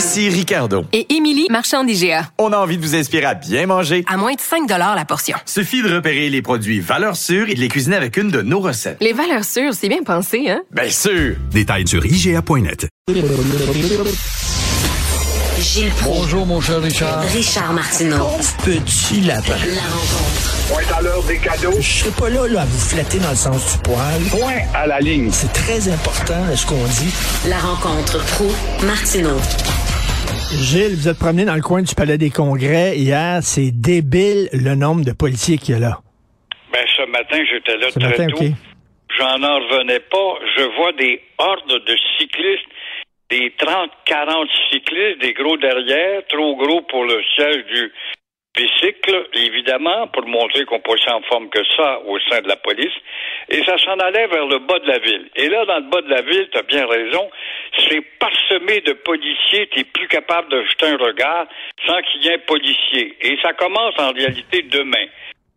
Ici Ricardo. Et Émilie, marchand d'IGA. On a envie de vous inspirer à bien manger. À moins de 5 la portion. Suffit de repérer les produits valeurs sûres et de les cuisiner avec une de nos recettes. Les valeurs sûres, c'est bien pensé, hein? Bien sûr! Détails sur IGA.net. Gilles Proulx. Bonjour, mon cher Richard. Richard Martineau. Petit lapin. La rencontre. Point à l'heure des cadeaux. Je serai pas là, là à vous flatter dans le sens du poil. Point à la ligne. C'est très important, ce qu'on dit? La rencontre pro martineau Gilles, vous êtes promené dans le coin du Palais des Congrès hier. C'est débile le nombre de policiers qu'il y a là. Ben, ce matin, j'étais là Ce très matin, tôt. J'en en revenais pas. Je vois des hordes de cyclistes, des 30, 40 cyclistes, des gros derrière, trop gros pour le siège du bicycle, évidemment, pour montrer qu'on peut en forme que ça au sein de la police. Et ça s'en allait vers le bas de la ville. Et là, dans le bas de la ville, tu as bien raison, c'est parsemé de policiers, tu plus capable de jeter un regard sans qu'il y ait un policier. Et ça commence en réalité demain.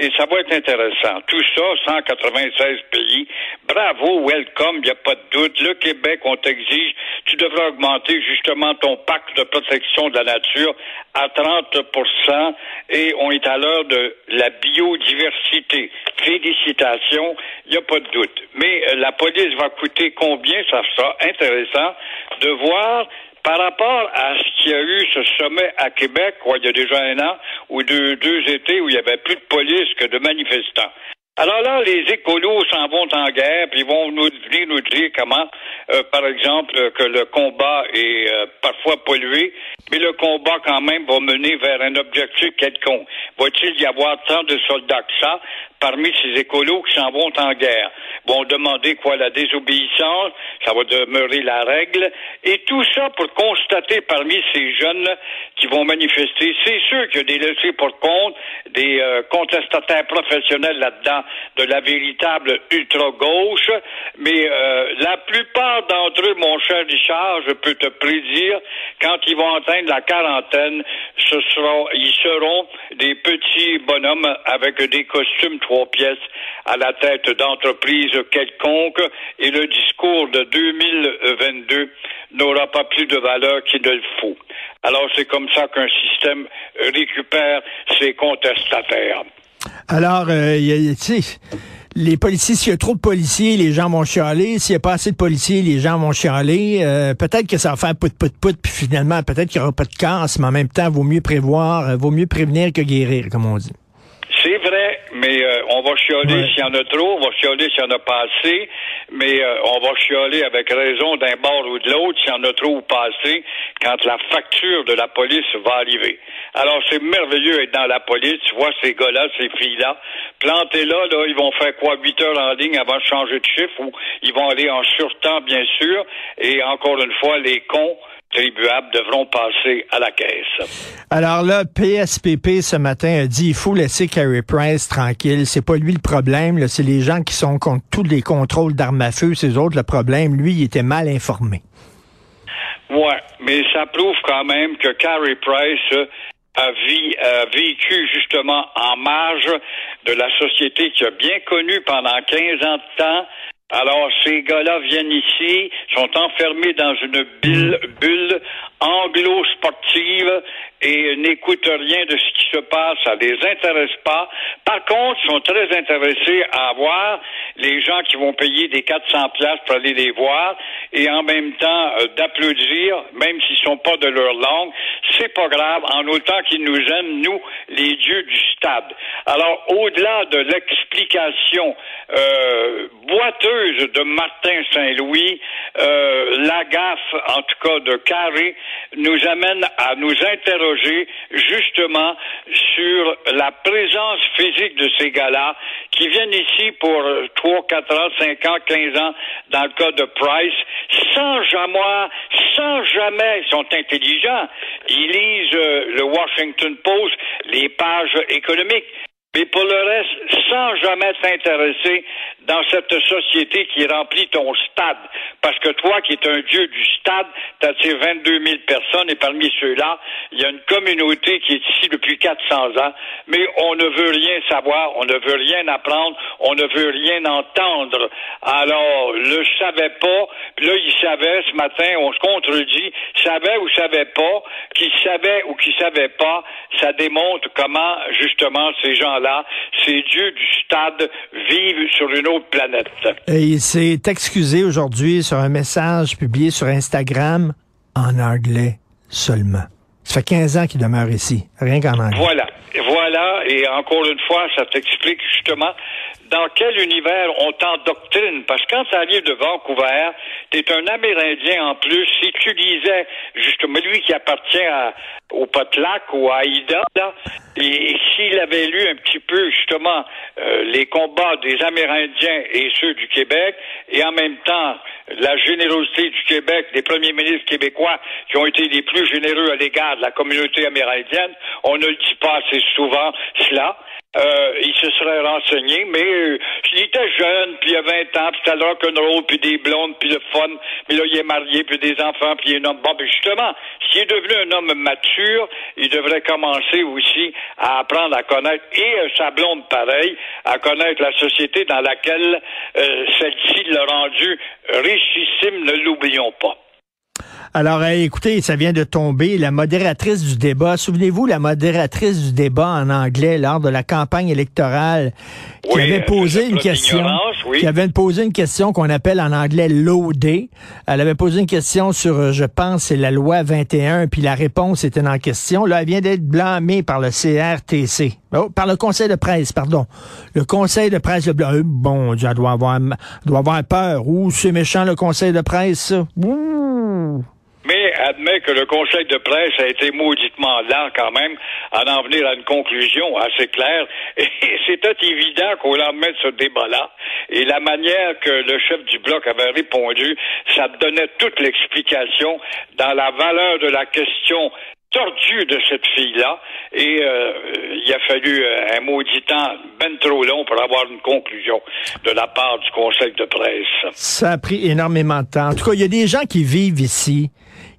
Et ça va être intéressant. Tout ça, 196 pays. Bravo, welcome, il n'y a pas de doute. Le Québec, on t'exige, tu devrais augmenter justement ton pacte de protection de la nature à 30% et on est à l'heure de la biodiversité. Félicitations, il n'y a pas de doute. Mais euh, la police va coûter combien? Ça sera intéressant de voir par rapport à ce qu'il y a eu ce sommet à Québec, quoi, il y a déjà un an, ou deux, deux étés où il y avait plus de police que de manifestants. Alors là, les écolos s'en vont en guerre, puis ils vont nous venir nous dire comment, euh, par exemple, euh, que le combat est euh, parfois pollué, mais le combat quand même va mener vers un objectif quelconque. Va-t-il y avoir tant de soldats que ça? Parmi ces écolos qui s'en vont en guerre? Vont demander quoi la désobéissance, ça va demeurer la règle, et tout ça pour constater parmi ces jeunes qui vont manifester, c'est sûr qu'il y a des laissés pour compte, des euh, contestataires professionnels là-dedans, de la véritable ultra-gauche, mais euh, la plupart d'entre eux, mon cher Richard, je peux te prédire, quand ils vont atteindre la quarantaine, ce sera, ils seront des petits bonhommes avec des costumes trois pièces à la tête d'entreprises quelconques et le discours de 2022 n'aura pas plus de valeur qu'il ne le faut. Alors c'est comme ça qu'un système récupère ses contestataires. Alors, euh, tu sais, les policiers, s'il y a trop de policiers, les gens vont chialer. S'il n'y a pas assez de policiers, les gens vont chialer. Euh, peut-être que ça va faire pout pout pout, puis finalement, peut-être qu'il n'y aura pas de casse, mais en même temps, vaut mieux prévoir, euh, vaut mieux prévenir que guérir, comme on dit. C'est vrai, mais euh, on va chialer Ouais. s'il y en a trop, on va chialer s'il y en a pas assez, mais euh, on va chialer avec raison d'un bord ou de l'autre s'il y en a trop ou pas assez quand la facture de la police va arriver. Alors c'est merveilleux d'être dans la police, tu vois ces gars-là, ces filles-là, plantés là, là, ils vont faire quoi, 8 heures en ligne avant de changer de chiffre ou ils vont aller en surtemps, bien sûr, et encore une fois, les cons tribuables devront passer à la caisse. Alors là, PSPP ce matin a dit il faut laisser Carey Price tranquille. C'est pas lui le problème, c'est les gens qui sont contre tous les contrôles d'armes à feu, c'est eux autres le problème. Lui, il était mal informé. Ouais, mais ça prouve quand même que Carey Price a, a vécu justement en marge de la société qui a bien connu pendant 15 ans de temps. Alors, ces gars-là viennent ici, sont enfermés dans une bulle, bulle anglo-sportive et n'écoutent rien de ce qui se passe. Ça les intéresse pas. Par contre, ils sont très intéressés à voir les gens qui vont payer des 400 places pour aller les voir et en même temps euh, d'applaudir, même s'ils sont pas de leur langue. C'est pas grave, en autant qu'ils nous aiment, nous, les dieux du stade. Alors, au-delà de l'explication euh, boiteuse de Martin Saint-Louis, euh, la gaffe, en tout cas de Carré, nous amène à nous interroger justement sur la présence physique de ces gars-là qui viennent ici pour euh, 3, 4 ans, 5 ans, 15 ans, dans le cas de Price, sans jamais, sans jamais, ils sont intelligents, ils lisent euh, le Washington Post, les pages économiques, mais pour le reste, sans jamais s'intéresser dans cette société qui remplit ton stade. Parce que toi, qui es un dieu du stade, t'attires 22 000 personnes et parmi ceux-là, il y a une communauté qui est ici depuis 400 ans, mais on ne veut rien savoir, on ne veut rien apprendre, on ne veut rien entendre. Alors, le savait pas, puis là, il savait ce matin, on se contredit, savait ou savait pas, qui savait ou qui savait pas, ça démontre comment, justement, ces gens-là, ces dieux du stade, vivent sur une autre planète. Et il s'est excusé aujourd'hui sur un message publié sur Instagram en anglais seulement. Ça fait 15 ans qu'il demeure ici, rien qu'en anglais. Voilà, voilà, et encore une fois, ça t'explique justement dans quel univers on t'endoctrine. Parce que quand tu arrives de Vancouver, tu es un Amérindien en plus. Si tu lisais, justement, lui qui appartient à, au Potlac ou à et, et s'il avait lu un petit peu, justement, euh, les combats des Amérindiens et ceux du Québec, et en même temps, la générosité du Québec, des premiers ministres québécois qui ont été les plus généreux à l'égard de la communauté amérindienne, on ne le dit pas assez souvent, cela. Euh, il se serait renseigné, mais euh, il était jeune, puis il a 20 ans, puis c'était le rock'n'roll, puis des blondes, puis le fun, puis là, il est marié, puis des enfants, puis il est un homme. Bon, ben justement, s'il est devenu un homme mature, il devrait commencer aussi à apprendre à connaître, et euh, sa blonde pareil, à connaître la société dans laquelle euh, celle-ci l'a rendu richissime, ne l'oublions pas. Alors, euh, écoutez, ça vient de tomber. La modératrice du débat, souvenez-vous, la modératrice du débat en anglais lors de la campagne électorale, qui Oui, avait euh, posé une question, oui. qui avait posé une question qu'on appelle en anglais loadée. Elle avait posé une question sur, euh, je pense, c'est la loi 21, puis la réponse était en question. Là, elle vient d'être blâmée par le CRTC. Oh, par le conseil de presse, pardon. Le conseil de presse, le blâme. Bon, Dieu, elle doit avoir, elle doit avoir peur. Ouh, c'est méchant, le conseil de presse, ça? Ouh. Admet que le conseil de presse a été mauditement lent quand même à en venir à une conclusion assez claire. Et c'était évident qu'au lendemain de ce débat-là, et la manière que le chef du bloc avait répondu, ça donnait toute l'explication dans la valeur de la question tordue de cette fille-là. Et euh, il a fallu euh, un maudit temps ben trop long pour avoir une conclusion de la part du conseil de presse. Ça a pris énormément de temps. En tout cas, il y a des gens qui vivent ici.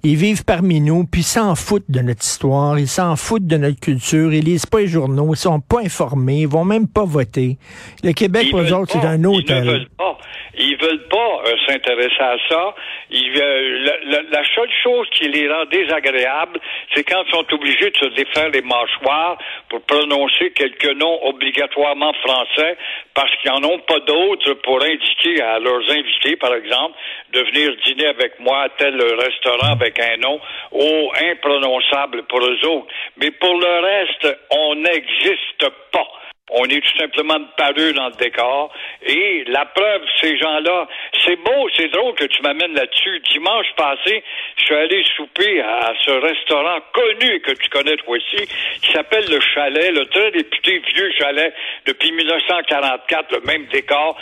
Ils vivent parmi nous, puis ils s'en foutent de notre histoire, ils s'en foutent de notre culture, ils lisent pas les journaux, ils sont pas informés, ils vont même pas voter. Le Québec, Ils pour eux autres, c'est un Ils autre. ne veulent pas. Ils veulent pas euh, s'intéresser à ça. La, seule chose qui les rend désagréables, c'est quand ils sont obligés de se défaire les mâchoires pour prononcer quelques noms obligatoirement français parce qu'ils n'en ont pas d'autres pour indiquer à leurs invités, par exemple, de venir dîner avec moi à tel restaurant avec un nom au imprononçable pour eux autres. Mais pour le reste, on n'existe pas. On est tout simplement de parure dans le décor. Et la preuve, ces gens-là, c'est beau, c'est drôle que tu m'amènes là-dessus. Dimanche passé, je suis allé souper à ce restaurant connu et que tu connais toi aussi, qui s'appelle le Chalet, le très réputé vieux chalet depuis 1944, le même décor.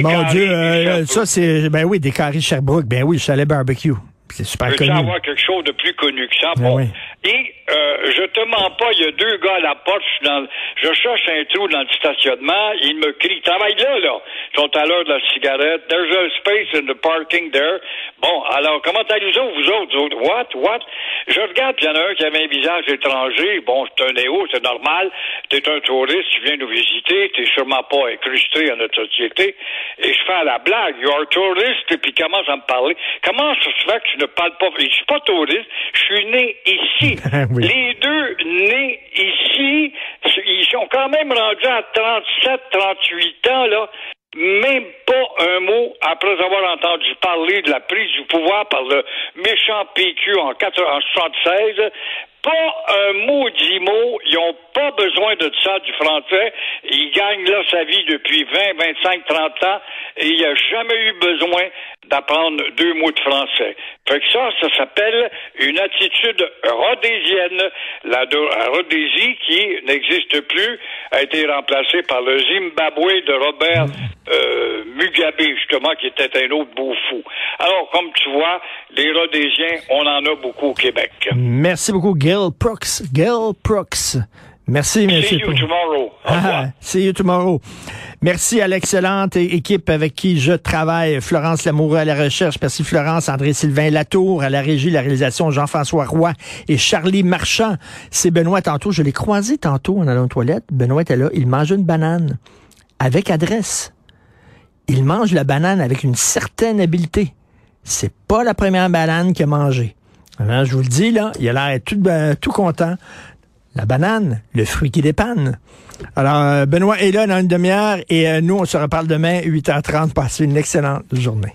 Mon Dieu, euh, ça c'est, ben oui, des carrés Sherbrooke, ben oui, le chalet barbecue. C'est super Veux-tu connu. avoir quelque chose de plus connu que ça? Ben oui. Et euh, je te mens pas, il y a deux gars à la porte, je, dans, je cherche un trou dans le stationnement, ils me crient, travaille là, là. Ils sont à l'heure de la cigarette. There's a space in the parking there. Bon, alors, comment allez-vous, vous autres? Vous autres? What? What? Je regarde, il y en a un qui avait un visage étranger. Bon, c'est un néo, c'est normal. T'es un touriste, tu viens nous visiter, t'es sûrement pas incrusté à notre société. Et je fais à la blague, you are tourist, et puis commence à me parler. Comment ça se fait que tu ne parles pas? Je suis pas touriste, je suis né ici. Oui. Les deux nés ici, ils sont quand même rendus à 37, 38 ans, là. Même pas un mot après avoir entendu parler de la prise du pouvoir par le méchant PQ en, 4 en 76. pas un maudit mot. Ils n'ont pas besoin de ça, du français. Ils gagnent là sa vie depuis 20, 25, 30 ans et il n'y a jamais eu besoin d'apprendre deux mots de français. Fait que ça, ça s'appelle une attitude rhodésienne. La, Rhodésie, qui n'existe plus, a été remplacée par le Zimbabwe de Robert euh, Mugabe, justement, qui était un autre beau fou. Alors, comme tu vois, les Rhodésiens, on en a beaucoup au Québec. Merci beaucoup, Gil Brooks. Gil Brooks. Merci, See monsieur. you tomorrow. Ah, see you tomorrow. Merci à l'excellente équipe avec qui je travaille. Florence Lamoureux à la recherche. Merci Florence, André-Sylvain Latour à la régie, la réalisation Jean-François Roy et Charlie Marchand. C'est Benoît tantôt. Je l'ai croisé tantôt en allant aux toilettes. Benoît était là. Il mange une banane avec adresse. Il mange la banane avec une certaine habileté. C'est pas la première banane qu'il a mangée. Alors, je vous le dis, là, il a l'air tout, ben, tout content. La banane, le fruit qui dépanne. Alors, euh, Benoît est là dans une demi-heure et euh, nous, on se reparle demain, 8h30. Passez une excellente journée.